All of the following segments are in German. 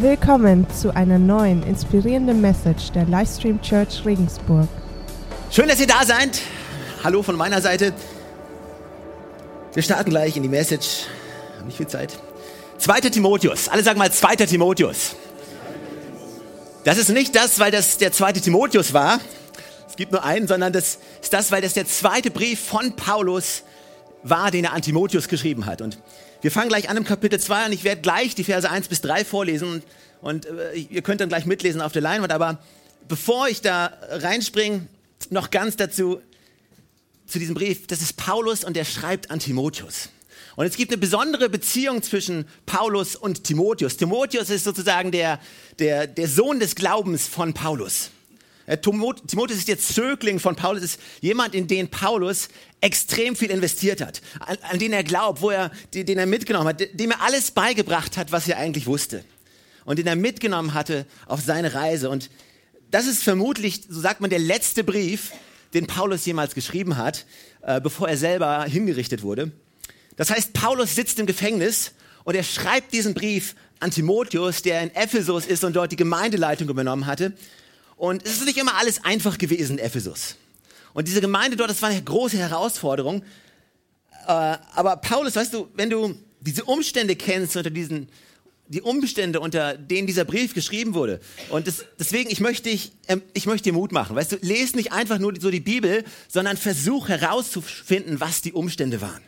Willkommen zu einer neuen inspirierenden Message der Livestream Church Regensburg. Schön, dass ihr da seid. Hallo von meiner Seite. Wir starten gleich in die Message. Nicht viel Zeit. Zweiter Timotheus. Alle sagen mal zweiter Timotheus. Das ist nicht das, weil das der zweite Timotheus war. Es gibt nur einen, sondern das ist das, weil das der zweite Brief von Paulus war, den er an Timotheus geschrieben hat. Und wir fangen gleich an im Kapitel 2 und ich werde gleich die Verse 1 bis 3 vorlesen und, und äh, ihr könnt dann gleich mitlesen auf der Leinwand. Aber bevor ich da reinspringe, noch ganz dazu, zu diesem Brief. Das ist Paulus und der schreibt an Timotheus. Und es gibt eine besondere Beziehung zwischen Paulus und Timotheus. Timotheus ist sozusagen der, der, der Sohn des Glaubens von Paulus. Äh, Timotheus ist der Zögling von Paulus, ist jemand, in den Paulus extrem viel investiert hat, an, an den er glaubt, wo er, den er mitgenommen hat, dem er alles beigebracht hat, was er eigentlich wusste. Und den er mitgenommen hatte auf seine Reise. Und das ist vermutlich, so sagt man, der letzte Brief, den Paulus jemals geschrieben hat, äh, bevor er selber hingerichtet wurde. Das heißt, Paulus sitzt im Gefängnis und er schreibt diesen Brief an Timotheus, der in Ephesus ist und dort die Gemeindeleitung übernommen hatte. Und es ist nicht immer alles einfach gewesen in Ephesus. Und diese Gemeinde dort, das war eine große Herausforderung. Äh, aber Paulus, weißt du, wenn du diese Umstände kennst unter diesen, die Umstände, unter denen dieser Brief geschrieben wurde. Und das, deswegen, ich möchte, ich, ähm, ich möchte dir Mut machen. Weißt du, lese nicht einfach nur so die Bibel, sondern versuch herauszufinden, was die Umstände waren.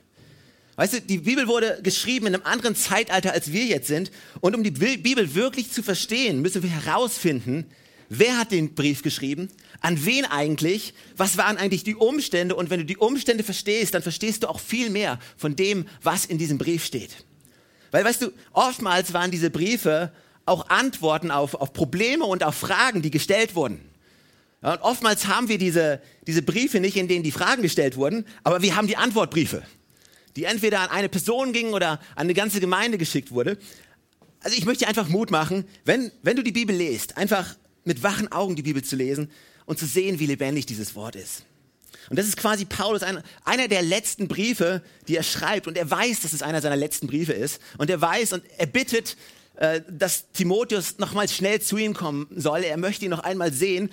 Weißt du, die Bibel wurde geschrieben in einem anderen Zeitalter, als wir jetzt sind. Und um die Bibel wirklich zu verstehen, müssen wir herausfinden, Wer hat den Brief geschrieben? An wen eigentlich? Was waren eigentlich die Umstände? Und wenn du die Umstände verstehst, dann verstehst du auch viel mehr von dem, was in diesem Brief steht. Weil, weißt du, oftmals waren diese Briefe auch Antworten auf, auf Probleme und auf Fragen, die gestellt wurden. Ja, und oftmals haben wir diese, diese Briefe nicht, in denen die Fragen gestellt wurden, aber wir haben die Antwortbriefe, die entweder an eine Person gingen oder an eine ganze Gemeinde geschickt wurde. Also ich möchte dir einfach Mut machen, wenn, wenn du die Bibel liest, einfach mit wachen Augen die Bibel zu lesen und zu sehen, wie lebendig dieses Wort ist. Und das ist quasi Paulus, ein, einer der letzten Briefe, die er schreibt. Und er weiß, dass es einer seiner letzten Briefe ist. Und er weiß und er bittet, äh, dass Timotheus nochmals schnell zu ihm kommen soll. Er möchte ihn noch einmal sehen.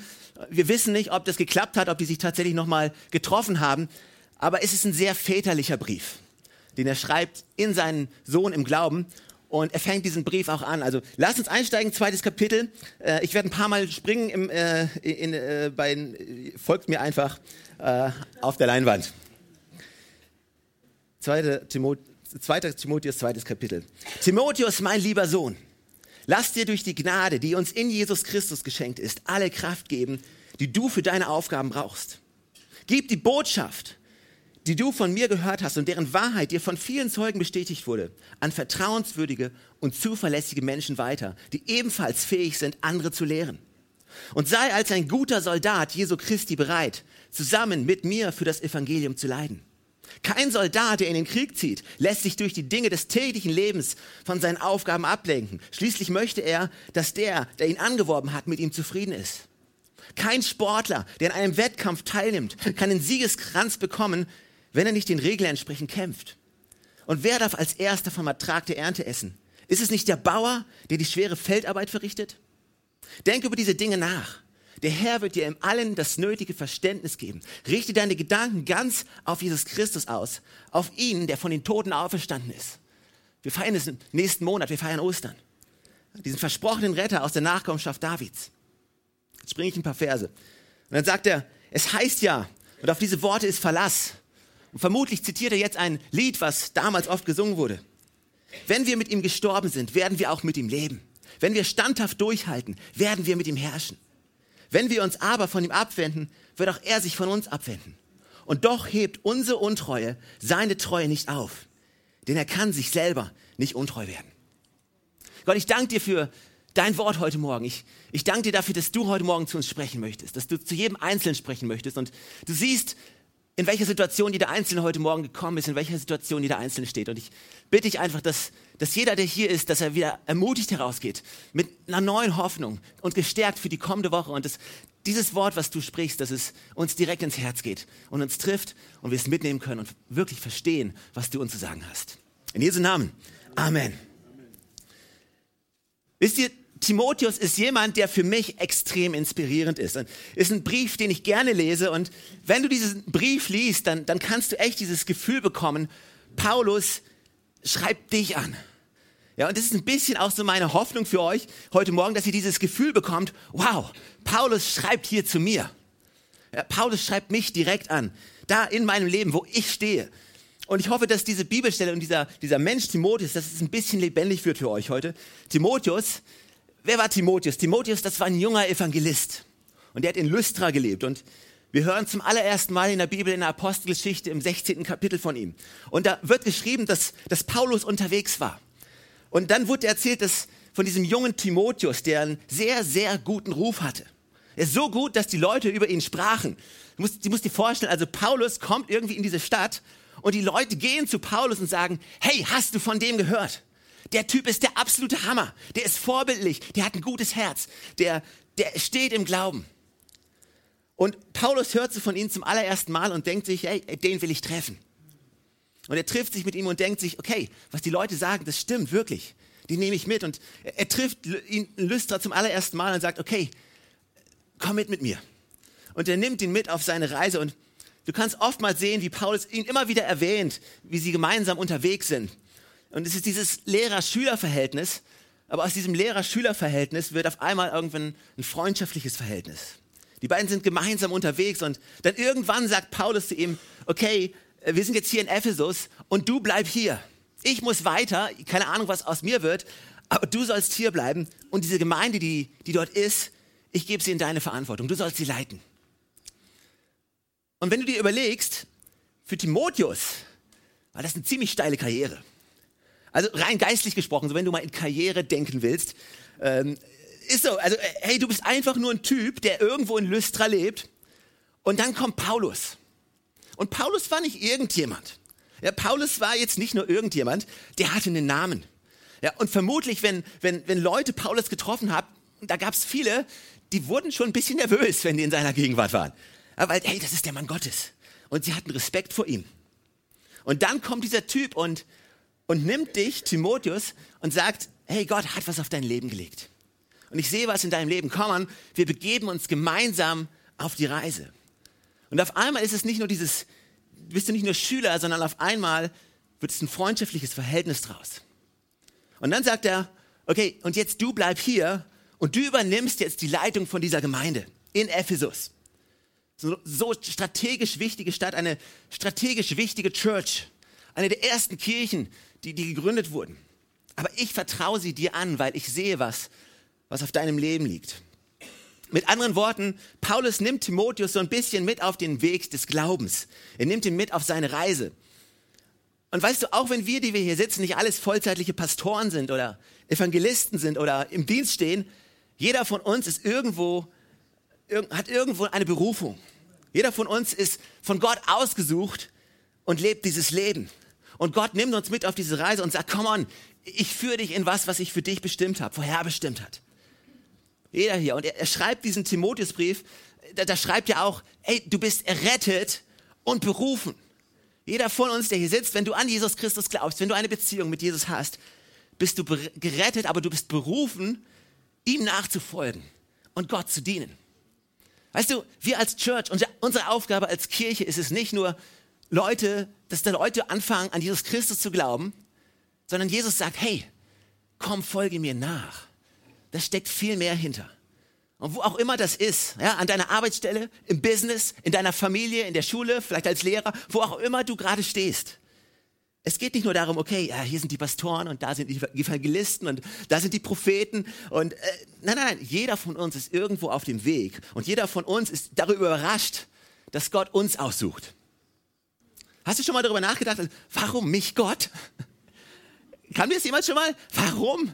Wir wissen nicht, ob das geklappt hat, ob die sich tatsächlich nochmal getroffen haben. Aber es ist ein sehr väterlicher Brief, den er schreibt in seinen Sohn im Glauben. Und er fängt diesen Brief auch an. Also lasst uns einsteigen, zweites Kapitel. Äh, ich werde ein paar Mal springen, im, äh, in, äh, bei, folgt mir einfach äh, auf der Leinwand. 2. Timotheus, 2. Timotheus, zweites Kapitel. Timotheus, mein lieber Sohn, lass dir durch die Gnade, die uns in Jesus Christus geschenkt ist, alle Kraft geben, die du für deine Aufgaben brauchst. Gib die Botschaft, die du von mir gehört hast und deren Wahrheit dir von vielen Zeugen bestätigt wurde, an vertrauenswürdige und zuverlässige Menschen weiter, die ebenfalls fähig sind, andere zu lehren. Und sei als ein guter Soldat Jesu Christi bereit, zusammen mit mir für das Evangelium zu leiden. Kein Soldat, der in den Krieg zieht, lässt sich durch die Dinge des täglichen Lebens von seinen Aufgaben ablenken. Schließlich möchte er, dass der, der ihn angeworben hat, mit ihm zufrieden ist. Kein Sportler, der in einem Wettkampf teilnimmt, kann den Siegeskranz bekommen, wenn er nicht den Regeln entsprechend kämpft? Und wer darf als erster vom Ertrag der Ernte essen? Ist es nicht der Bauer, der die schwere Feldarbeit verrichtet? Denk über diese Dinge nach. Der Herr wird dir im Allen das nötige Verständnis geben. Richte deine Gedanken ganz auf Jesus Christus aus, auf ihn, der von den Toten auferstanden ist. Wir feiern es im nächsten Monat, wir feiern Ostern. Diesen versprochenen Retter aus der Nachkommenschaft Davids. Jetzt springe ich ein paar Verse. Und dann sagt er, es heißt ja, und auf diese Worte ist Verlass. Vermutlich zitiert er jetzt ein Lied, was damals oft gesungen wurde. Wenn wir mit ihm gestorben sind, werden wir auch mit ihm leben. Wenn wir standhaft durchhalten, werden wir mit ihm herrschen. Wenn wir uns aber von ihm abwenden, wird auch er sich von uns abwenden. Und doch hebt unsere Untreue seine Treue nicht auf, denn er kann sich selber nicht untreu werden. Gott, ich danke dir für dein Wort heute Morgen. Ich, ich danke dir dafür, dass du heute Morgen zu uns sprechen möchtest, dass du zu jedem Einzelnen sprechen möchtest. Und du siehst, in welcher Situation jeder Einzelne heute Morgen gekommen ist, in welcher Situation jeder Einzelne steht. Und ich bitte dich einfach, dass, dass jeder, der hier ist, dass er wieder ermutigt herausgeht, mit einer neuen Hoffnung und gestärkt für die kommende Woche. Und dass dieses Wort, was du sprichst, dass es uns direkt ins Herz geht und uns trifft und wir es mitnehmen können und wirklich verstehen, was du uns zu sagen hast. In Jesu Namen. Amen. Wisst ihr, Timotheus ist jemand, der für mich extrem inspirierend ist. Ist ein Brief, den ich gerne lese. Und wenn du diesen Brief liest, dann, dann kannst du echt dieses Gefühl bekommen, Paulus schreibt dich an. Ja, und das ist ein bisschen auch so meine Hoffnung für euch heute Morgen, dass ihr dieses Gefühl bekommt, wow, Paulus schreibt hier zu mir. Ja, Paulus schreibt mich direkt an, da in meinem Leben, wo ich stehe. Und ich hoffe, dass diese Bibelstelle und dieser, dieser Mensch Timotheus, dass es ein bisschen lebendig wird für euch heute. Timotheus, wer war Timotheus? Timotheus, das war ein junger Evangelist. Und der hat in Lystra gelebt. Und wir hören zum allerersten Mal in der Bibel in der Apostelgeschichte im 16. Kapitel von ihm. Und da wird geschrieben, dass, dass Paulus unterwegs war. Und dann wurde erzählt, dass von diesem jungen Timotheus, der einen sehr, sehr guten Ruf hatte. Er ist so gut, dass die Leute über ihn sprachen. Du musst, du musst dir vorstellen, also Paulus kommt irgendwie in diese Stadt und die Leute gehen zu Paulus und sagen, hey, hast du von dem gehört? Der Typ ist der absolute Hammer. Der ist vorbildlich. Der hat ein gutes Herz. Der, der steht im Glauben. Und Paulus hört so von ihm zum allerersten Mal und denkt sich, hey, den will ich treffen. Und er trifft sich mit ihm und denkt sich, okay, was die Leute sagen, das stimmt wirklich. Die nehme ich mit. Und er, trifft ihn Lystra zum allerersten Mal und sagt, okay, komm mit mit mir. Und er nimmt ihn mit auf seine Reise und du kannst oftmals sehen, wie Paulus ihn immer wieder erwähnt, wie sie gemeinsam unterwegs sind. Und es ist dieses Lehrer-Schüler-Verhältnis, aber aus diesem Lehrer-Schüler-Verhältnis wird auf einmal irgendwann ein freundschaftliches Verhältnis. Die beiden sind gemeinsam unterwegs und dann irgendwann sagt Paulus zu ihm, okay, äh, wir sind jetzt hier in Ephesus und du bleib hier. Ich muss weiter, keine Ahnung, was aus mir wird, aber du sollst hier bleiben und diese Gemeinde, die, die dort ist, ich gebe sie in deine Verantwortung. Du sollst sie leiten. Und wenn du dir überlegst, für Timotheus war das eine ziemlich steile Karriere. Also rein geistlich gesprochen, so wenn du mal in Karriere denken willst, ähm, ist so, also äh, hey, du bist einfach nur ein Typ, der irgendwo in Lystra lebt und dann kommt Paulus. Und Paulus war nicht irgendjemand. Ja, Paulus war jetzt nicht nur irgendjemand, der hatte einen Namen. Ja, und vermutlich, wenn, wenn, wenn Leute Paulus getroffen haben, da gab es viele, die wurden schon ein bisschen nervös, wenn die in seiner Gegenwart waren. Ja, weil, hey, das ist der Mann Gottes. Und sie hatten Respekt vor ihm. Und dann kommt dieser Typ und, und nimmt dich, Timotheus, und sagt, hey, Gott hat was auf dein Leben gelegt. Und ich sehe was in deinem Leben. Komm an, wir begeben uns gemeinsam auf die Reise. Und auf einmal ist es nicht nur dieses, bist du nicht nur Schüler, sondern auf einmal wird es ein freundschaftliches Verhältnis draus. Und dann sagt er, okay, und jetzt du bleib hier und du übernimmst jetzt die Leitung von dieser Gemeinde in Ephesus. So, so strategisch wichtige Stadt, eine strategisch wichtige Church, eine der ersten Kirchen, die, die gegründet wurden. Aber ich vertraue sie dir an, weil ich sehe was, was auf deinem Leben liegt. Mit anderen Worten, Paulus nimmt Timotheus so ein bisschen mit auf den Weg des Glaubens. Er nimmt ihn mit auf seine Reise. Und weißt du, auch wenn wir, die wir hier sitzen, nicht alles vollzeitliche Pastoren sind oder Evangelisten sind oder im Dienst stehen, jeder von uns ist irgendwo, hat irgendwo eine Berufung. Jeder von uns ist von Gott ausgesucht und lebt dieses Leben. Und Gott nimmt uns mit auf diese Reise und sagt, komm on, ich führe dich in was, was ich für dich bestimmt habe, vorherbestimmt hat. Jeder hier. Und er, er schreibt diesen Timotheusbrief, da, da schreibt er auch, ey, du bist errettet und berufen. Jeder von uns, der hier sitzt, wenn du an Jesus Christus glaubst, wenn du eine Beziehung mit Jesus hast, bist du gerettet, aber du bist berufen, ihm nachzufolgen und Gott zu dienen. Weißt du, wir als Church, unsere Aufgabe als Kirche ist es nicht nur, Leute, dass da Leute anfangen, an Jesus Christus zu glauben, sondern Jesus sagt, hey, komm, folge mir nach. Da steckt viel mehr hinter. Und wo auch immer das ist, ja, an deiner Arbeitsstelle, im Business, in deiner Familie, in der Schule, vielleicht als Lehrer, wo auch immer du gerade stehst. Es geht nicht nur darum, okay, ja, hier sind die Pastoren und da sind die Evangelisten und da sind die Propheten und äh, nein, nein, nein, jeder von uns ist irgendwo auf dem Weg und jeder von uns ist darüber überrascht, dass Gott uns aussucht. Hast du schon mal darüber nachgedacht, warum mich Gott? Kann mir das jemand schon mal? Warum?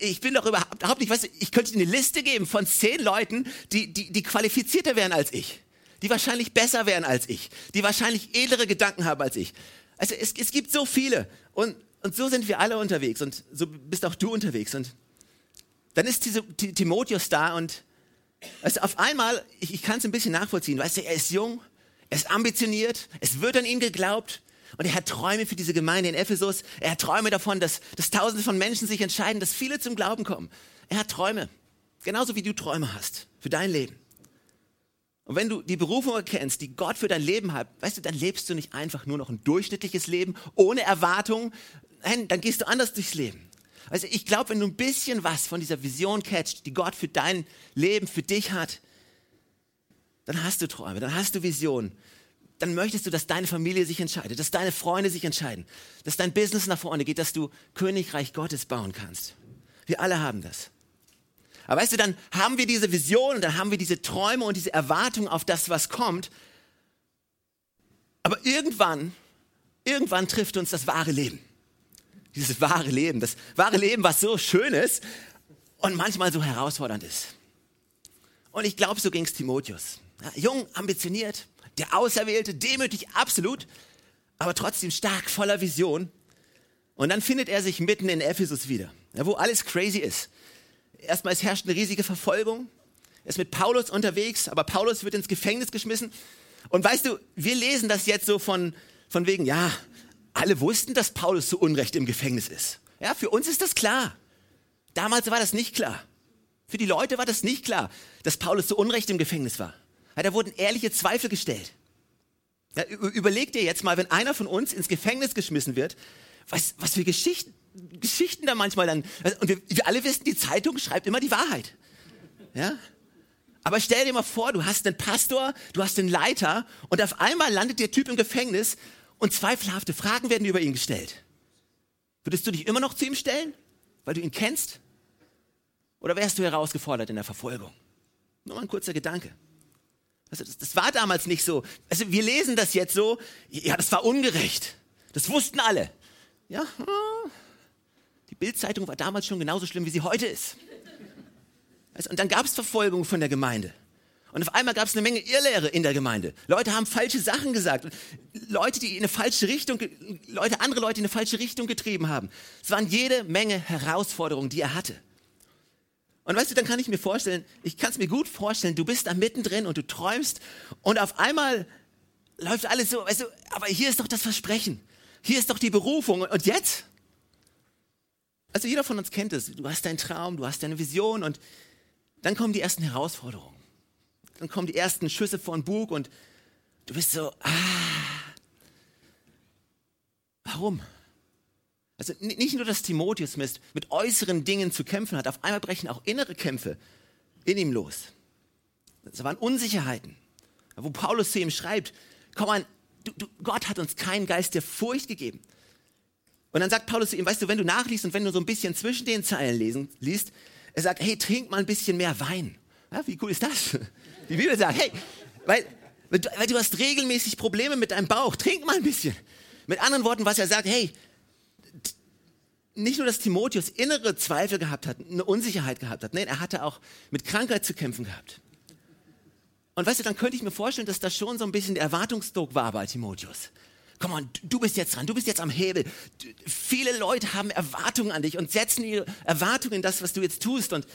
Ich bin doch überhaupt nicht, weißt ich könnte dir eine Liste geben von zehn Leuten, die, die, die qualifizierter wären als ich, die wahrscheinlich besser wären als ich, die wahrscheinlich edlere Gedanken haben als ich. Also es, es gibt so viele und, und so sind wir alle unterwegs und so bist auch du unterwegs und dann ist Timotheus da und also auf einmal, ich, ich kann es ein bisschen nachvollziehen, weißt du, er ist jung, er ist ambitioniert, es wird an ihn geglaubt, und er hat Träume für diese Gemeinde in Ephesus. Er hat Träume davon, dass, dass Tausende von Menschen sich entscheiden, dass viele zum Glauben kommen. er hat Träume. Genauso wie du Träume hast für dein Leben. Und wenn du die Berufung erkennst, die Gott für dein Leben hat, weißt du, dann lebst du nicht einfach nur noch ein durchschnittliches Leben ohne Erwartung. Nein, dann gehst du anders durchs Leben. Also ich glaube, wenn du ein bisschen was von dieser Vision catcht, die Gott für dein Leben, für dich hat, dann hast du Träume, dann hast du Visionen. Dann möchtest du, dass deine Familie sich entscheidet, dass deine Freunde sich entscheiden, dass dein Business nach vorne geht, dass du Königreich Gottes bauen kannst. Wir alle haben das. Aber weißt du, dann haben wir diese Vision und dann haben wir diese Träume und diese Erwartung auf das, was kommt. Aber irgendwann, irgendwann trifft uns das wahre Leben. Dieses wahre Leben, das wahre Leben, was so schön ist und manchmal so herausfordernd ist. Und ich glaube, so ging es Timotheus. Ja, jung, ambitioniert, der Auserwählte, demütig, absolut, aber trotzdem stark, voller Vision. Und dann findet er sich mitten in Ephesus wieder, ja, wo alles crazy ist erstmal es herrscht eine riesige Verfolgung. Er ist mit Paulus unterwegs, aber Paulus wird ins Gefängnis geschmissen. Und weißt du, wir lesen das jetzt so von, von wegen, ja, alle wussten, dass Paulus zu Unrecht im Gefängnis ist. Ja, für uns ist das klar. Damals war das nicht klar. Für die Leute war das nicht klar, dass Paulus zu Unrecht im Gefängnis war. Ja, da wurden ehrliche Zweifel gestellt. Ja, überleg dir jetzt mal, wenn einer von uns ins Gefängnis geschmissen wird, was, was für Geschichten Geschichten da manchmal dann. Und wir, wir alle wissen, die Zeitung schreibt immer die Wahrheit. Ja? Aber stell dir mal vor, du hast einen Pastor, du hast einen Leiter und auf einmal landet der Typ im Gefängnis und zweifelhafte Fragen werden über ihn gestellt. Würdest du dich immer noch zu ihm stellen, weil du ihn kennst? Oder wärst du herausgefordert in der Verfolgung? Nur mal ein kurzer Gedanke. Also das, das war damals nicht so. Also wir lesen das jetzt so, ja, das war ungerecht. Das wussten alle. Ja, die Bildzeitung war damals schon genauso schlimm, wie sie heute ist. Und dann gab es Verfolgung von der Gemeinde. Und auf einmal gab es eine Menge Irrlehre in der Gemeinde. Leute haben falsche Sachen gesagt. Leute, die in eine falsche Richtung, Leute, andere Leute in eine falsche Richtung getrieben haben. Es waren jede Menge Herausforderungen, die er hatte. Und weißt du, dann kann ich mir vorstellen, ich kann es mir gut vorstellen, du bist da mittendrin und du träumst und auf einmal läuft alles so, weißt du, aber hier ist doch das Versprechen. Hier ist doch die Berufung. Und jetzt? Also jeder von uns kennt es. Du hast deinen Traum, du hast deine Vision und dann kommen die ersten Herausforderungen. Dann kommen die ersten Schüsse von Bug und du bist so, ah, warum? Also nicht nur, dass Timotheus mit, mit äußeren Dingen zu kämpfen hat, auf einmal brechen auch innere Kämpfe in ihm los. Das waren Unsicherheiten, wo Paulus zu ihm schreibt, komm an, du, du, Gott hat uns keinen Geist der Furcht gegeben, und dann sagt Paulus zu ihm, weißt du, wenn du nachliest und wenn du so ein bisschen zwischen den Zeilen lesen, liest, er sagt, hey, trink mal ein bisschen mehr Wein. Ja, wie cool ist das? Die Bibel sagt, hey, weil, weil du hast regelmäßig Probleme mit deinem Bauch, trink mal ein bisschen. Mit anderen Worten, was er sagt, hey, nicht nur, dass Timotheus innere Zweifel gehabt hat, eine Unsicherheit gehabt hat, nein, er hatte auch mit Krankheit zu kämpfen gehabt. Und weißt du, dann könnte ich mir vorstellen, dass das schon so ein bisschen der Erwartungsdruck war bei Timotheus komm on, du bist jetzt dran, du bist jetzt am Hebel. Viele Leute haben Erwartungen an dich und setzen ihre Erwartungen in das, was du jetzt tust. Und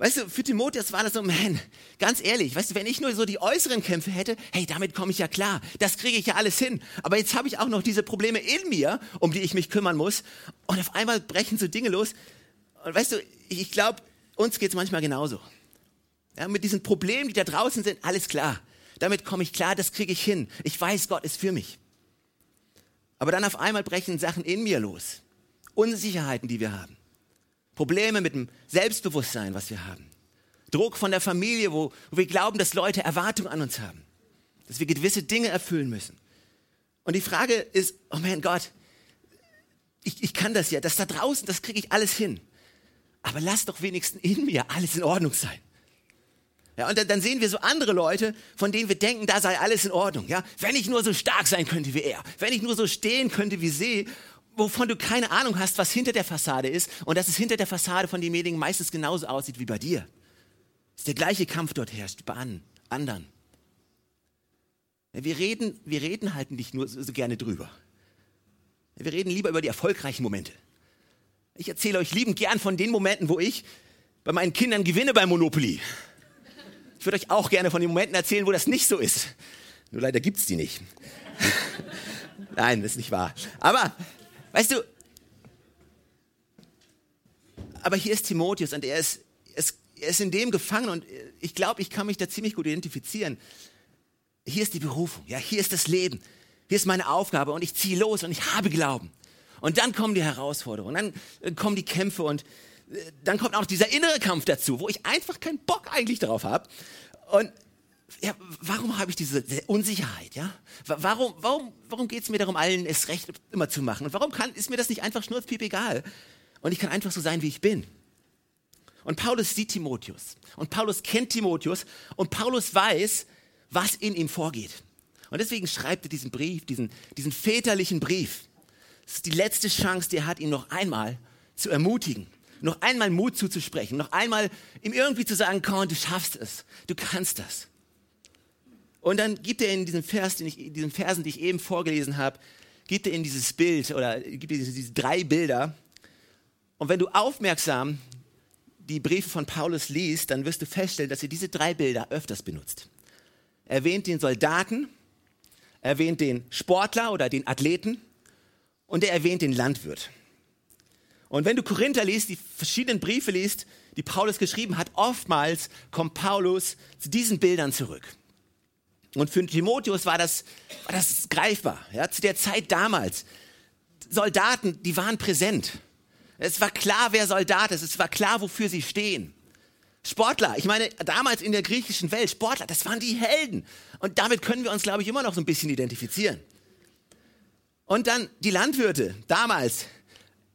weißt du, für Timotheus war das so, man, ganz ehrlich, weißt du, wenn ich nur so die äußeren Kämpfe hätte, hey, damit komme ich ja klar, das kriege ich ja alles hin. Aber jetzt habe ich auch noch diese Probleme in mir, um die ich mich kümmern muss. Und auf einmal brechen so Dinge los. Und weißt du, ich glaube, uns geht es manchmal genauso. Ja, mit diesen Problemen, die da draußen sind, alles klar. Damit komme ich klar, das kriege ich hin. Ich weiß, Gott ist für mich. Aber dann auf einmal brechen Sachen in mir los. Unsicherheiten, die wir haben. Probleme mit dem Selbstbewusstsein, was wir haben. Druck von der Familie, wo, wo wir glauben, dass Leute Erwartungen an uns haben. Dass wir gewisse Dinge erfüllen müssen. Und die Frage ist, oh mein Gott, ich, ich kann das ja, das da draußen, das kriege ich alles hin. Aber lass doch wenigstens in mir alles in Ordnung sein. Ja, und dann, sehen wir so andere Leute, von denen wir denken, da sei alles in Ordnung. Ja, wenn ich nur so stark sein könnte wie er, wenn ich nur so stehen könnte wie sie, wovon du keine Ahnung hast, was hinter der Fassade ist und dass es hinter der Fassade von demjenigen meistens genauso aussieht wie bei dir. Dass der gleiche Kampf dort herrscht bei anderen. Wir reden, wir reden halt nicht nur so, gerne drüber. Wir reden lieber über die erfolgreichen Momente. Ich erzähle euch liebend gern von den Momenten, wo ich bei meinen Kindern gewinne beim Monopoly. Ich würde euch auch gerne von den Momenten erzählen, wo das nicht so ist. Nur leider gibt es die nicht. Nein, das ist nicht wahr. Aber, weißt du, aber hier ist Timotheus und er ist, er ist in dem gefangen und ich glaube, ich kann mich da ziemlich gut identifizieren. Hier ist die Berufung, ja, hier ist das Leben, hier ist meine Aufgabe und ich ziehe los und ich habe Glauben. Und dann kommen die Herausforderungen, dann äh, kommen die Kämpfe und äh, dann kommt auch dieser innere Kampf dazu, wo ich einfach keinen Bock eigentlich darauf habe. Und ja, warum habe ich diese Unsicherheit? Ja? Warum, warum, warum geht es mir darum, allen es recht immer zu machen? Und warum kann, ist mir das nicht einfach schnurzpiep egal? Und ich kann einfach so sein, wie ich bin. Und Paulus sieht Timotheus. Und Paulus kennt Timotheus. Und Paulus weiß, was in ihm vorgeht. Und deswegen schreibt er diesen Brief, diesen, diesen väterlichen Brief. Das ist die letzte Chance, die er hat, ihn noch einmal zu ermutigen, noch einmal Mut zuzusprechen, noch einmal ihm irgendwie zu sagen, komm, du schaffst es, du kannst das. Und dann gibt er in diesem Vers, den ich, diesen Versen, die ich eben vorgelesen habe, gibt er in dieses Bild oder gibt er diese, diese drei Bilder. Und wenn du aufmerksam die Briefe von Paulus liest, dann wirst du feststellen, dass er diese drei Bilder öfters benutzt. Er erwähnt den Soldaten, er erwähnt den Sportler oder den Athleten und er erwähnt den Landwirt. Und wenn du Korinther liest, die verschiedenen Briefe liest, die Paulus geschrieben hat, oftmals kommt Paulus zu diesen Bildern zurück. Und für Timotheus war das, war das greifbar. Ja, zu der Zeit damals. Soldaten, die waren präsent. Es war klar, wer Soldat ist. Es war klar, wofür sie stehen. Sportler, ich meine, damals in der griechischen Welt, Sportler, das waren die Helden. Und damit können wir uns, glaube ich, immer noch so ein bisschen identifizieren. Und dann die Landwirte, damals,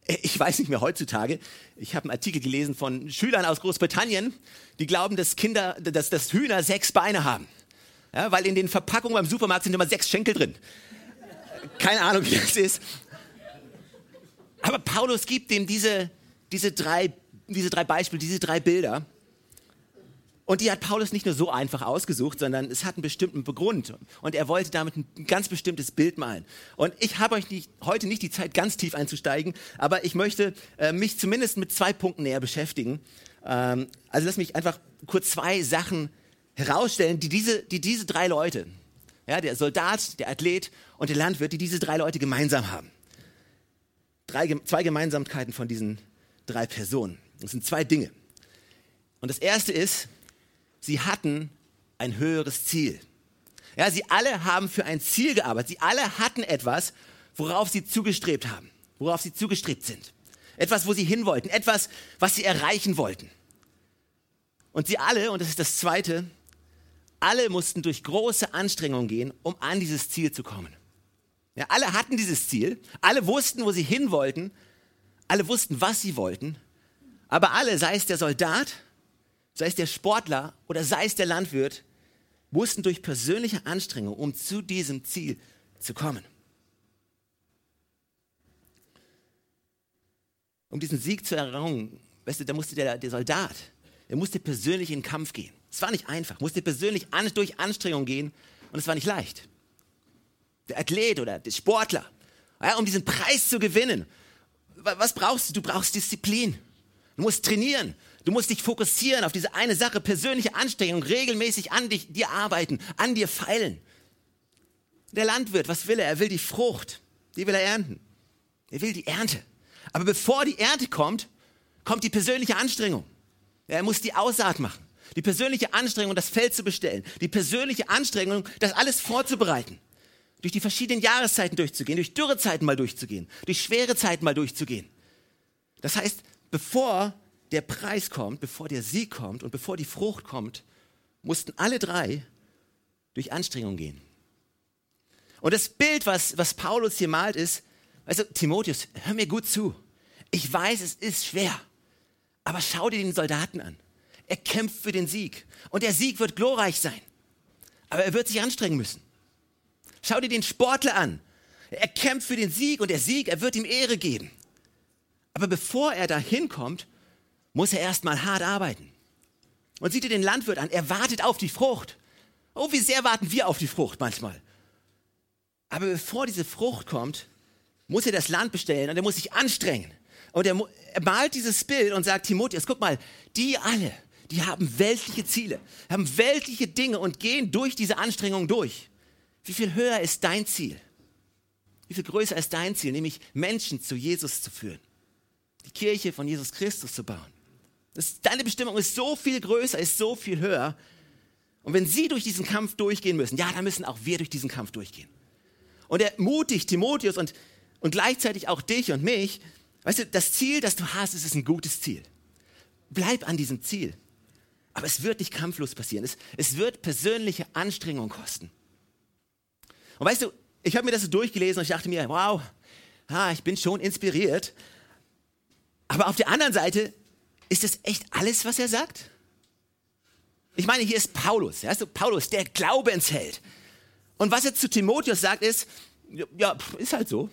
ich weiß nicht mehr heutzutage, ich habe einen Artikel gelesen von Schülern aus Großbritannien, die glauben, dass Kinder, dass, dass Hühner sechs Beine haben. Ja, weil in den Verpackungen beim Supermarkt sind immer sechs Schenkel drin. Keine Ahnung, wie das ist. Aber Paulus gibt ihm diese, diese, drei, diese drei Beispiele, diese drei Bilder. Und die hat Paulus nicht nur so einfach ausgesucht, sondern es hat einen bestimmten Grund. Und er wollte damit ein ganz bestimmtes Bild malen. Und ich habe euch nicht, heute nicht die Zeit, ganz tief einzusteigen, aber ich möchte äh, mich zumindest mit zwei Punkten näher beschäftigen. Ähm, also lass mich einfach kurz zwei Sachen herausstellen, die diese, die diese drei Leute, ja, der Soldat, der Athlet und der Landwirt, die diese drei Leute gemeinsam haben drei, zwei Gemeinsamkeiten von diesen drei Personen. Das sind zwei Dinge. Und das erste ist, sie hatten ein höheres Ziel. Ja, sie alle haben für ein Ziel gearbeitet. Sie alle hatten etwas, worauf sie zugestrebt haben, worauf sie zugestrebt sind. Etwas, wo sie hin wollten, etwas, was sie erreichen wollten. Und sie alle, und das ist das Zweite, alle mussten durch große Anstrengungen gehen, um an dieses Ziel zu kommen. Ja, alle hatten dieses Ziel, alle wussten, wo sie hin wollten, alle wussten, was sie wollten, aber alle, sei es der Soldat, sei es der Sportler oder sei es der Landwirt, mussten durch persönliche Anstrengung, um zu diesem Ziel zu kommen. Um diesen Sieg zu erringen, weißt du, da musste der, der Soldat, der musste persönlich in den Kampf gehen. Es war nicht einfach, musste persönlich an, durch Anstrengung gehen und es war nicht leicht der Athlet oder der Sportler, ja, um diesen Preis zu gewinnen. Was brauchst du? Du brauchst Disziplin. Du musst trainieren. Du musst dich fokussieren auf diese eine Sache, persönliche Anstrengung, regelmäßig an dich, dir arbeiten, an dir feilen. Der Landwirt, was will er? Er will die Frucht. Die will er ernten. Er will die Ernte. Aber bevor die Ernte kommt, kommt die persönliche Anstrengung. Er muss die Aussaat machen. Die persönliche Anstrengung, das Feld zu bestellen. Die persönliche Anstrengung, das alles vorzubereiten durch die verschiedenen Jahreszeiten durchzugehen, durch Dürrezeiten mal durchzugehen, durch schwere Zeiten mal durchzugehen. Das heißt, bevor der Preis kommt, bevor der Sieg kommt und bevor die Frucht kommt, mussten alle drei durch Anstrengung gehen. Und das Bild, was, was Paulus hier malt, ist, also Timotheus, hör mir gut zu. Ich weiß, es ist schwer, aber schau dir den Soldaten an. Er kämpft für den Sieg und der Sieg wird glorreich sein. Aber er wird sich anstrengen müssen. Schau dir den Sportler an. Er kämpft für den Sieg und der Sieg, er wird ihm Ehre geben. Aber bevor er da hinkommt, muss er erstmal hart arbeiten. Und sieh dir den Landwirt an, er wartet auf die Frucht. Oh, wie sehr warten wir auf die Frucht manchmal. Aber bevor diese Frucht kommt, muss er das Land bestellen und er muss sich anstrengen. Und er, er malt dieses Bild und sagt, Timotheus, guck mal, die alle, die haben weltliche Ziele, haben weltliche Dinge und gehen durch diese Anstrengung durch. Wie viel höher ist dein Ziel? Wie viel größer ist dein Ziel, nämlich Menschen zu Jesus zu führen? die Kirche von Jesus Christus zu bauen. Das, deine Bestimmung ist so viel größer, ist so viel höher. Und wenn sie durch diesen Kampf durchgehen müssen, ja, dann müssen auch wir durch diesen Kampf durchgehen. Und er mutigt Timotheus und, und gleichzeitig auch dich und mich. Weißt du, das Ziel, das du hast, ist ein gutes Ziel. Bleib an diesem Ziel. Aber es wird nicht kampflos passieren. Es, es wird persönliche Anstrengung kosten. Und weißt du, ich habe mir das so durchgelesen und ich dachte mir, wow, ah, ich bin schon inspiriert. Aber auf der anderen Seite ist das echt alles, was er sagt? Ich meine, hier ist Paulus, ja, also Paulus, der Glaubensheld. Und was er zu Timotheus sagt, ist, ja, ist halt so.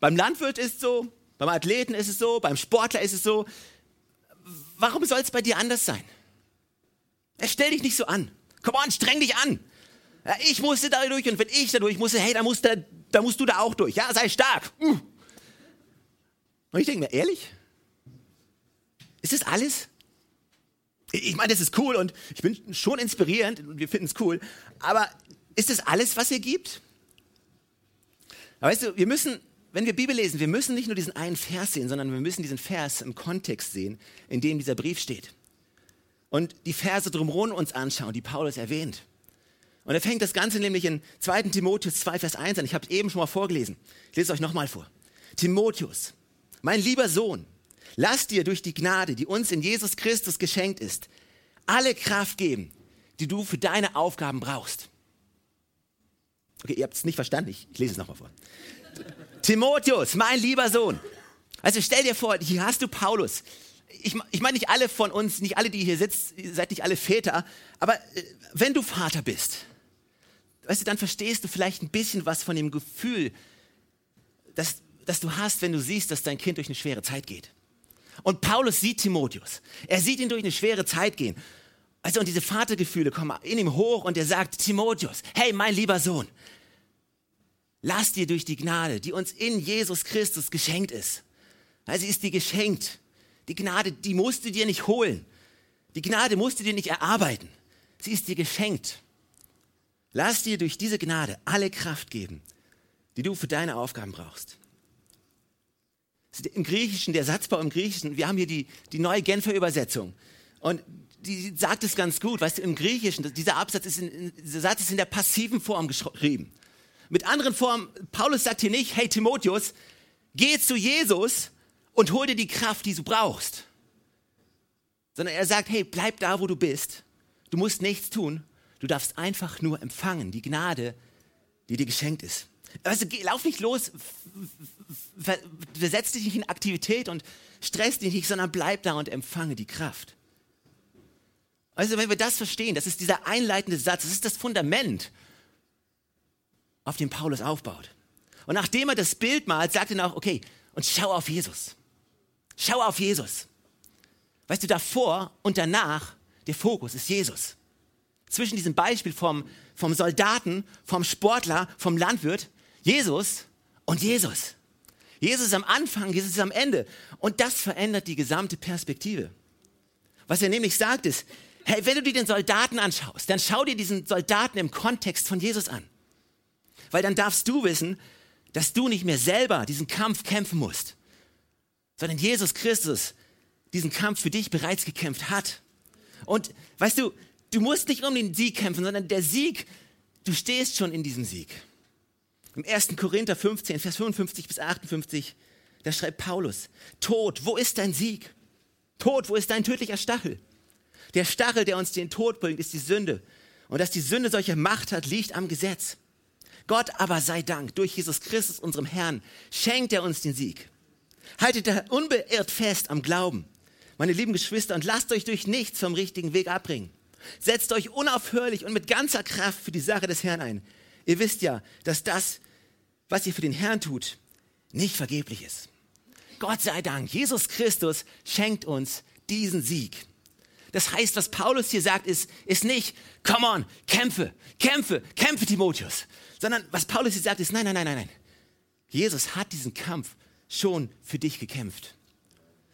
Beim Landwirt ist es so, beim Athleten ist es so, beim Sportler ist es so. Warum soll es bei dir anders sein? Stell dich nicht so an. Komm on, streng dich an. Ich musste da durch und wenn ich da durch musste, hey, da musst, du, da musst du da auch durch. Ja, sei stark. Uh. Und ich denke mir, ehrlich? Ist das alles? Ich meine, das ist cool und ich bin schon inspirierend und wir finden es cool. Aber ist das alles, was ihr gibt? Aber weißt du, wir müssen, wenn wir Bibel lesen, wir müssen nicht nur diesen einen Vers sehen, sondern wir müssen diesen Vers im Kontext sehen, in dem dieser Brief steht. Und die Verse drumherum uns anschauen, die Paulus erwähnt. Und er fängt das Ganze nämlich in 2. Timotheus 2, Vers 1 an. Ich habe es eben schon mal vorgelesen. Ich lese es euch nochmal vor. Timotheus, mein lieber Sohn, lass dir durch die Gnade, die uns in Jesus Christus geschenkt ist, alle Kraft geben, die du für deine Aufgaben brauchst. Okay, ihr habt es nicht verstanden, ich, ich lese es nochmal vor. Timotheus, mein lieber Sohn. Also stell dir vor, hier hast du Paulus. Ich, ich meine nicht alle von uns, nicht alle, die hier sitzen, seid nicht alle Väter, aber äh, wenn du Vater bist, weißt du, dann verstehst du vielleicht ein bisschen was von dem Gefühl, das, das du hast, wenn du siehst, dass dein Kind durch eine schwere Zeit geht. Und Paulus sieht Timotheus. Er sieht ihn durch eine schwere Zeit gehen. Also und diese Vatergefühle kommen in ihm hoch und er sagt, Timotheus, hey, mein lieber Sohn, lass dir durch die Gnade, die uns in Jesus Christus geschenkt ist. Also ist dir geschenkt. Die Gnade, die musst du dir nicht holen. Die Gnade musst du dir nicht erarbeiten. Sie ist dir geschenkt. Lass dir durch diese Gnade alle Kraft geben, die du für deine Aufgaben brauchst. Im Griechischen, der Satzbau im Griechischen, wir haben hier die, die neue Genfer Übersetzung. Und die sagt es ganz gut, weißt du, im Griechischen, dieser Absatz ist in, dieser Satz ist in der passiven Form geschrieben. Mit anderen Formen, Paulus sagt hier nicht, hey Timotheus, geh zu Jesus und hol dir die Kraft, die du brauchst. Sondern er sagt, hey, bleib da, wo du bist. Du musst nichts tun. Du darfst einfach nur empfangen, die Gnade, die dir geschenkt ist. Also lauf nicht los, versetz dich nicht in Aktivität und stress dich nicht, sondern bleib da und empfange die Kraft. Also wenn wir das verstehen, das ist dieser einleitende Satz, das ist das Fundament, auf dem Paulus aufbaut. Und nachdem er das Bild malt, sagt er noch, okay, und schau auf Jesus. Schau auf Jesus. Weißt du, davor und danach, der Fokus ist Jesus. Zwischen diesem Beispiel vom, vom Soldaten, vom Sportler, vom Landwirt, Jesus und Jesus. Jesus ist am Anfang, Jesus ist am Ende. Und das verändert die gesamte Perspektive. Was er nämlich sagt ist, hey, wenn du dir den Soldaten anschaust, dann schau dir diesen Soldaten im Kontext von Jesus an. Weil dann darfst du wissen, dass du nicht mehr selber diesen Kampf kämpfen musst, sondern Jesus Christus diesen Kampf für dich bereits gekämpft hat. Und weißt du, du musst nicht um den Sieg kämpfen, sondern der Sieg, du stehst schon in diesem Sieg. Im 1. Korinther 15, Vers 55 bis 58, da schreibt Paulus, Tod, wo ist dein Sieg? Tod, wo ist dein tödlicher Stachel? Der Stachel, der uns den Tod bringt, ist die Sünde. Und dass die Sünde solche Macht hat, liegt am Gesetz. Gott aber sei Dank, durch Jesus Christus, unserem Herrn, schenkt er uns den Sieg. Haltet da unbeirrt fest am Glauben, meine lieben Geschwister, und lasst euch durch nichts vom richtigen Weg abbringen. Setzt euch unaufhörlich und mit ganzer Kraft für die Sache des Herrn ein. Ihr wisst ja, dass das, was ihr für den Herrn tut, nicht vergeblich ist. Gott sei Dank, Jesus Christus schenkt uns diesen Sieg. Das heißt, was Paulus hier sagt, ist, ist nicht, come on, kämpfe, kämpfe, kämpfe, Timotheus. Sondern was Paulus hier sagt, ist, nein, nein, nein, nein, nein. Jesus hat diesen Kampf schon für dich gekämpft.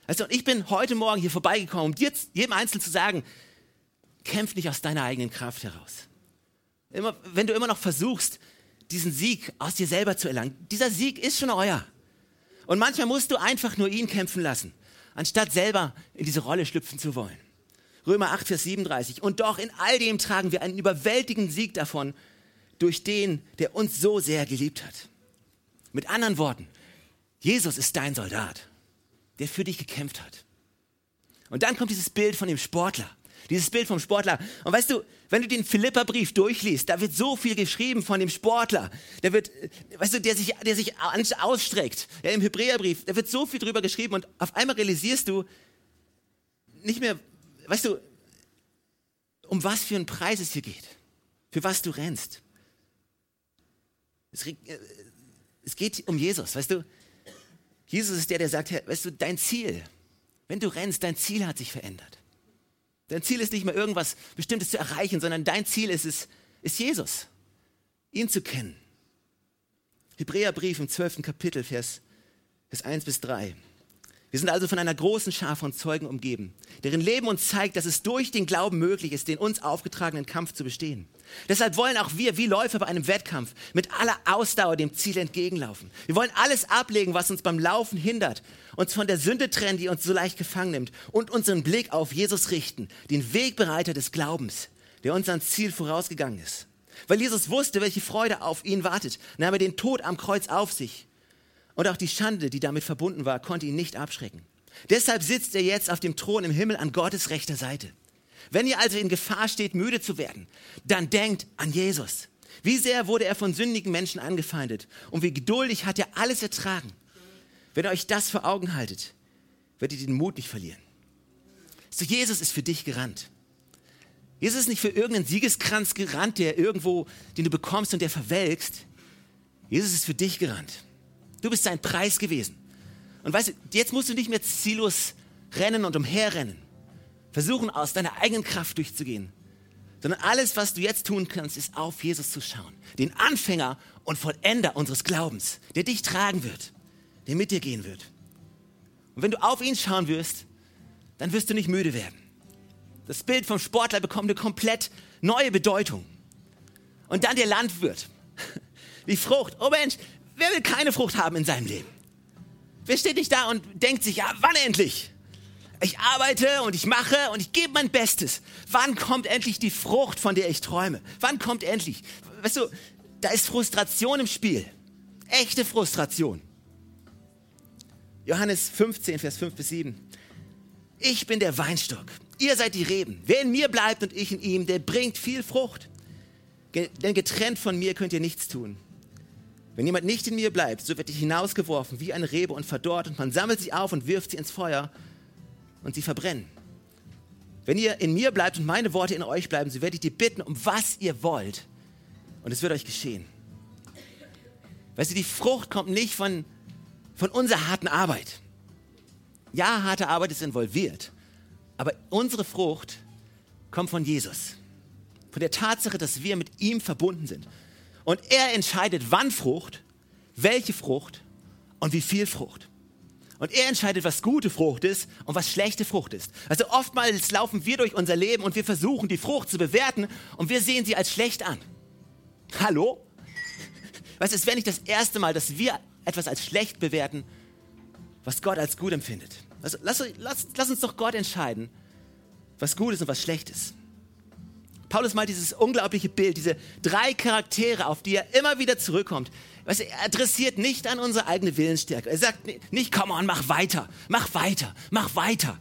Also, ich bin heute Morgen hier vorbeigekommen, um dir, jedem Einzelnen zu sagen, kämpf nicht aus deiner eigenen Kraft heraus. Immer, wenn du immer noch versuchst, diesen Sieg aus dir selber zu erlangen, dieser Sieg ist schon euer. Und manchmal musst du einfach nur ihn kämpfen lassen, anstatt selber in diese Rolle schlüpfen zu wollen. Römer 8, Vers 37. Und doch in all dem tragen wir einen überwältigenden Sieg davon, durch den, der uns so sehr geliebt hat. Mit anderen Worten, Jesus ist dein Soldat, der für dich gekämpft hat. Und dann kommt dieses Bild von dem Sportler. Dieses Bild vom Sportler. Und weißt du, wenn du den Philipperbrief durchliest, da wird so viel geschrieben von dem Sportler. Der wird, weißt du, der sich, der sich ausstreckt. Ja, Im Hebräerbrief, da wird so viel drüber geschrieben und auf einmal realisierst du nicht mehr, weißt du, um was für einen Preis es hier geht. Für was du rennst. Es, es geht um Jesus, weißt du. Jesus ist der, der sagt, weißt du, dein Ziel, wenn du rennst, dein Ziel hat sich verändert. Dein Ziel ist nicht mehr irgendwas Bestimmtes zu erreichen, sondern dein Ziel ist es, ist Jesus, ihn zu kennen. Hebräerbrief im 12. Kapitel, Vers, Vers 1 bis 3. Wir sind also von einer großen Schar von Zeugen umgeben, deren Leben uns zeigt, dass es durch den Glauben möglich ist, den uns aufgetragenen Kampf zu bestehen. Deshalb wollen auch wir, wie Läufer bei einem Wettkampf, mit aller Ausdauer dem Ziel entgegenlaufen. Wir wollen alles ablegen, was uns beim Laufen hindert, uns von der Sünde trennen, die uns so leicht gefangen nimmt, und unseren Blick auf Jesus richten, den Wegbereiter des Glaubens, der uns ans Ziel vorausgegangen ist. Weil Jesus wusste, welche Freude auf ihn wartet, nahm er den Tod am Kreuz auf sich und auch die Schande, die damit verbunden war, konnte ihn nicht abschrecken. Deshalb sitzt er jetzt auf dem Thron im Himmel an Gottes rechter Seite. Wenn ihr also in Gefahr steht, müde zu werden, dann denkt an Jesus. Wie sehr wurde er von sündigen Menschen angefeindet und wie geduldig hat er alles ertragen. Wenn ihr euch das vor Augen haltet, werdet ihr den Mut nicht verlieren. So, Jesus ist für dich gerannt. Jesus ist nicht für irgendeinen Siegeskranz gerannt, der irgendwo, den du bekommst und der verwelkst. Jesus ist für dich gerannt. Du bist sein Preis gewesen. Und weißt du, jetzt musst du nicht mehr ziellos rennen und umherrennen. Versuchen, aus deiner eigenen Kraft durchzugehen. Sondern alles, was du jetzt tun kannst, ist auf Jesus zu schauen. Den Anfänger und Vollender unseres Glaubens, der dich tragen wird, der mit dir gehen wird. Und wenn du auf ihn schauen wirst, dann wirst du nicht müde werden. Das Bild vom Sportler bekommt eine komplett neue Bedeutung. Und dann der Landwirt. Die Frucht. Oh Mensch, Wer will keine Frucht haben in seinem Leben? Wer steht nicht da und denkt sich, ja, wann endlich? Ich arbeite und ich mache und ich gebe mein Bestes. Wann kommt endlich die Frucht, von der ich träume? Wann kommt endlich? Weißt du, da ist Frustration im Spiel. Echte Frustration. Johannes 15, Vers 5 bis 7. Ich bin der Weinstock. Ihr seid die Reben. Wer in mir bleibt und ich in ihm, der bringt viel Frucht. Denn getrennt von mir könnt ihr nichts tun. Wenn jemand nicht in mir bleibt, so wird er hinausgeworfen wie eine Rebe und verdorrt und man sammelt sie auf und wirft sie ins Feuer und sie verbrennen. Wenn ihr in mir bleibt und meine Worte in euch bleiben, so werde ich dir bitten, um was ihr wollt und es wird euch geschehen. Weißt du, die Frucht kommt nicht von, von unserer harten Arbeit. Ja, harte Arbeit ist involviert, aber unsere Frucht kommt von Jesus. Von der Tatsache, dass wir mit ihm verbunden sind. Und er entscheidet, wann Frucht, welche Frucht und wie viel Frucht. Und er entscheidet, was gute Frucht ist und was schlechte Frucht ist. Also oftmals laufen wir durch unser Leben und wir versuchen, die Frucht zu bewerten und wir sehen sie als schlecht an. Hallo? Du, es wäre nicht das erste Mal, dass wir etwas als schlecht bewerten, was Gott als gut empfindet. Also lass, lass, lass uns doch Gott entscheiden, was gut ist und was schlecht ist. Paulus malt dieses unglaubliche Bild, diese drei Charaktere, auf die er immer wieder zurückkommt. Weißt du, er adressiert nicht an unsere eigene Willensstärke. Er sagt nicht, komm on, mach weiter, mach weiter, mach weiter.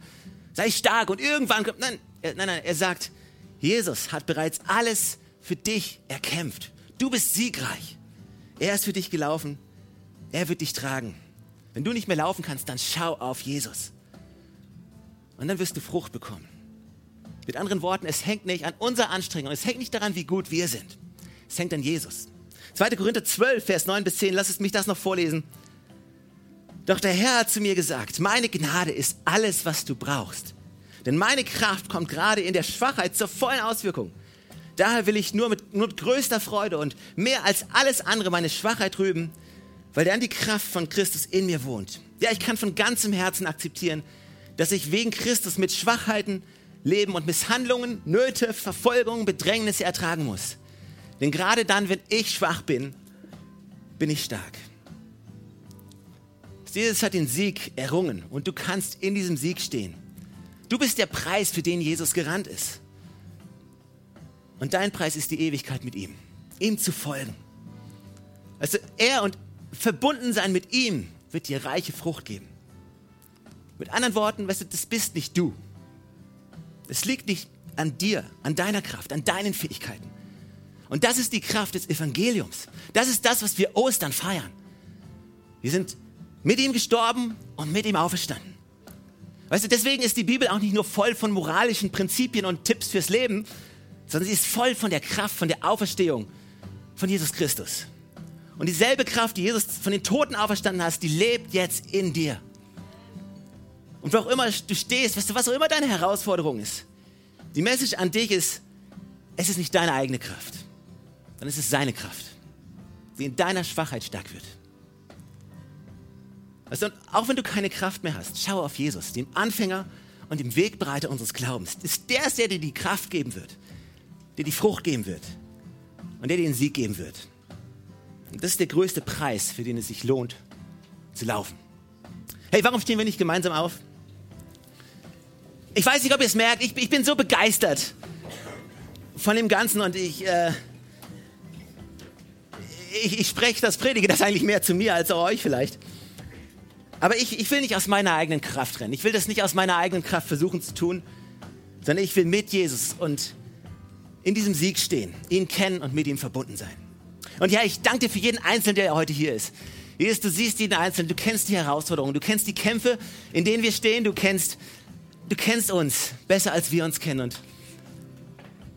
Sei stark und irgendwann kommt, nein, nein, nein, er sagt, Jesus hat bereits alles für dich erkämpft. Du bist siegreich. Er ist für dich gelaufen. Er wird dich tragen. Wenn du nicht mehr laufen kannst, dann schau auf Jesus. Und dann wirst du Frucht bekommen. Mit anderen Worten, es hängt nicht an unserer Anstrengung, es hängt nicht daran, wie gut wir sind. Es hängt an Jesus. 2. Korinther 12, Vers 9 bis 10, lass es mich das noch vorlesen. Doch der Herr hat zu mir gesagt, meine Gnade ist alles, was du brauchst. Denn meine Kraft kommt gerade in der Schwachheit zur vollen Auswirkung. Daher will ich nur mit, nur mit größter Freude und mehr als alles andere meine Schwachheit rüben, weil dann die Kraft von Christus in mir wohnt. Ja, ich kann von ganzem Herzen akzeptieren, dass ich wegen Christus mit Schwachheiten, Leben und Misshandlungen, Nöte, Verfolgung, Bedrängnisse ertragen muss. Denn gerade dann, wenn ich schwach bin, bin ich stark. Jesus hat den Sieg errungen und du kannst in diesem Sieg stehen. Du bist der Preis, für den Jesus gerannt ist. Und dein Preis ist die Ewigkeit mit ihm, ihm zu folgen. Also er und verbunden sein mit ihm wird dir reiche Frucht geben. Mit anderen Worten, weißt du, das bist nicht du. Es liegt nicht an dir, an deiner Kraft, an deinen Fähigkeiten. Und das ist die Kraft des Evangeliums. Das ist das, was wir Ostern feiern. Wir sind mit ihm gestorben und mit ihm auferstanden. Weißt du, deswegen ist die Bibel auch nicht nur voll von moralischen Prinzipien und Tipps fürs Leben, sondern sie ist voll von der Kraft, von der Auferstehung von Jesus Christus. Und dieselbe Kraft, die Jesus von den Toten auferstanden hast, die lebt jetzt in dir. Und wo auch immer du stehst, weißt du, was auch immer deine Herausforderung ist, die Message an dich ist, es ist nicht deine eigene Kraft, sondern es ist seine Kraft, die in deiner Schwachheit stark wird. Weißt du, auch wenn du keine Kraft mehr hast, schau auf Jesus, dem Anfänger und dem Wegbereiter unseres Glaubens. Ist der ist der, der dir die Kraft geben wird, der die Frucht geben wird und der dir den Sieg geben wird. Und das ist der größte Preis, für den es sich lohnt, zu laufen. Hey, warum stehen wir nicht gemeinsam auf? Ich weiß nicht, ob ihr es merkt, ich, ich, bin so begeistert von dem Ganzen und ich, äh, ich, ich spreche das, predige das eigentlich mehr zu mir als zu euch vielleicht. Aber ich, ich will nicht aus meiner eigenen Kraft rennen. Ich will das nicht aus meiner eigenen Kraft versuchen zu tun, sondern ich will mit Jesus und in diesem Sieg stehen, ihn kennen und mit ihm verbunden sein. Und ja, ich danke dir für jeden Einzelnen, der heute hier ist. Jesus, du siehst jeden Einzelnen, du kennst die Herausforderungen, du kennst die Kämpfe, in denen wir stehen, du kennst du kennst uns besser, als wir uns kennen. Und,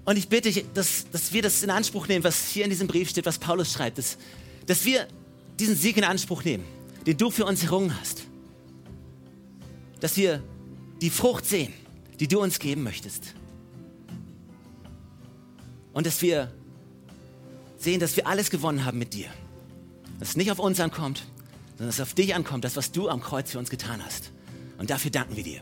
und ich bitte dich, dass, dass wir das in Anspruch nehmen, was hier in diesem Brief steht, was Paulus schreibt, dass, dass wir diesen Sieg in Anspruch nehmen, den du für uns errungen hast. Dass wir die Frucht sehen, die du uns geben möchtest. Und dass wir sehen, dass wir alles gewonnen haben mit dir. Dass es nicht auf uns ankommt, sondern dass es auf dich ankommt, das, was du am Kreuz für uns getan hast. Und dafür danken wir dir.